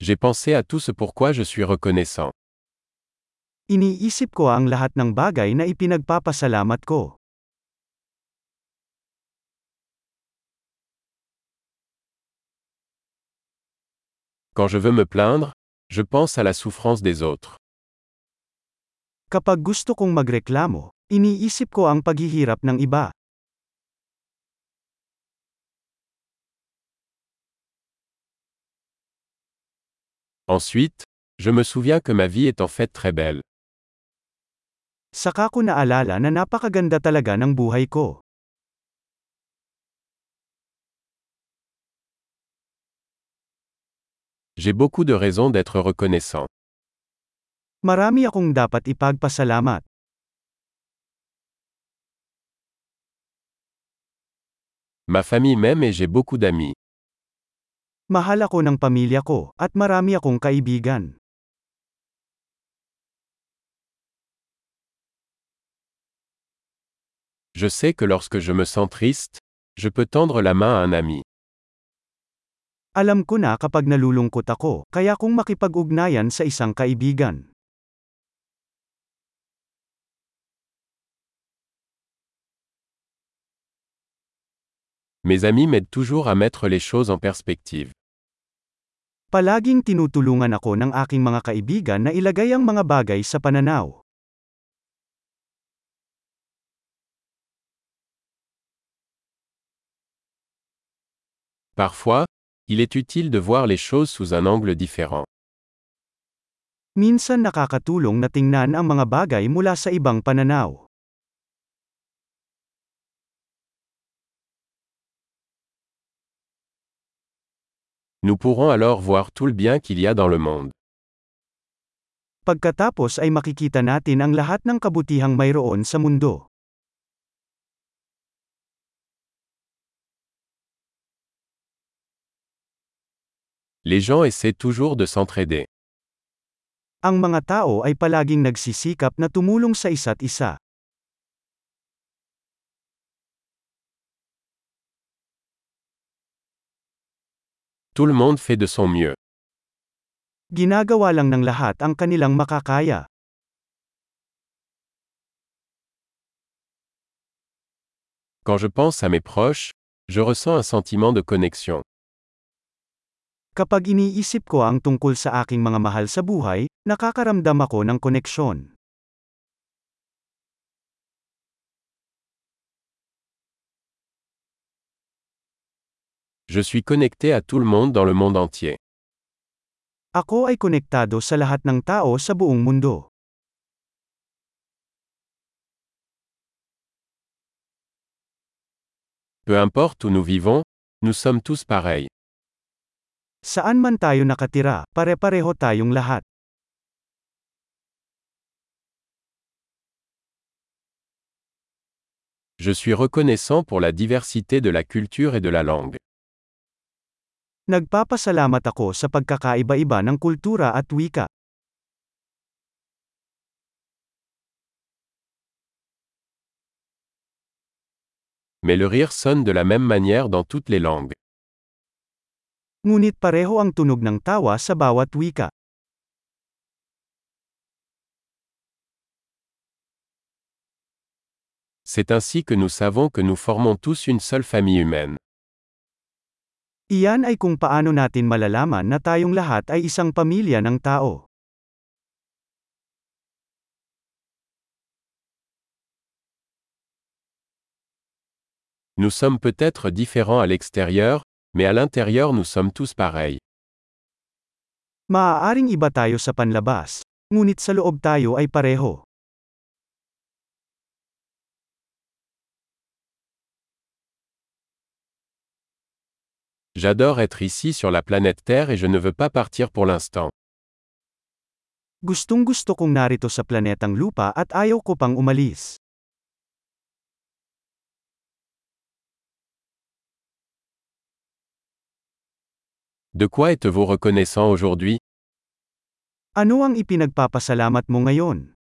J'ai pensé à tout ce pourquoi je suis reconnaissant. Iniisip ko ang lahat ng bagay na ipinagpapasalamat ko. Quand je veux me plaindre, je pense à la souffrance des autres. Kapag gusto kong magreklamo, iniisip ko ang paghihirap ng iba. Ensuite, je me souviens que ma vie est en fait très belle. Saka ko naalala na napakaganda talaga ng buhay ko. J'ai beaucoup de raisons d'être reconnaissant. Marami akong dapat ipagpasalamat. Ma famille m'aime et j'ai beaucoup d'amis. Mahal ako ng pamilya ko, at marami akong kaibigan. Je sais que lorsque je me sens triste, je peux tendre la main à un ami. Alam ko na kapag nalulungkot ako, kaya kong makipag-ugnayan sa isang kaibigan. Mes amis m'aident toujours à mettre les choses en perspective. Palaging tinutulungan ako ng aking mga kaibigan na ilagay ang mga bagay sa pananaw. Parfois, il est utile de voir les choses sous un angle différent. Minsan nakakatulong na tingnan ang mga bagay mula sa ibang pananaw. Nous pourrons alors voir tout le bien qu'il y a dans le monde. Pagkatapos ay makikita natin ang lahat ng kabutihang mayroon sa mundo. Les gens essaient toujours de s'entraider. Ang mga tao ay palaging nagsisikap na tumulong sa isa't isa. Tout le monde fait de son mieux. Ginagawa lang ng lahat ang kanilang makakaya. Quand je pense à mes proches, je ressens un sentiment de connexion. Kapag iniisip ko ang tungkol sa aking mga mahal sa buhay, nakakaramdam ako ng koneksyon. Je suis connecté à tout le monde dans le monde entier. Ako ay konektado sa lahat ng tao sa buong mundo. Peu importe où nous vivons, nous sommes tous pareils. Saan man tayo nakatira, pare-pareho tayong lahat. Je suis reconnaissant pour la diversité de la culture et de la langue. Nagpapasalamat ako sa pagkakaiba-iba ng kultura at wika. Mais le rire sonne de la même manière dans toutes les langues. Ngunit pareho ang tunog ng tawa sa bawat wika. C'est ainsi que nous savons que nous formons tous une seule famille humaine. Iyan ay kung paano natin malalaman na tayong lahat ay isang pamilya ng tao. Nous sommes peut-être différents à l'extérieur, mais à l'intérieur nous sommes tous pareils. Maaaring iba tayo sa panlabas, ngunit sa loob tayo ay pareho. J'adore être ici sur la planète Terre et je ne veux pas partir pour l'instant. Gustong gusto kong narito sa planetang lupa at ayaw ko pang umalis. De quoi êtes-vous reconnaissant aujourd'hui? Ano ang ipinagpapasalamat mo ngayon?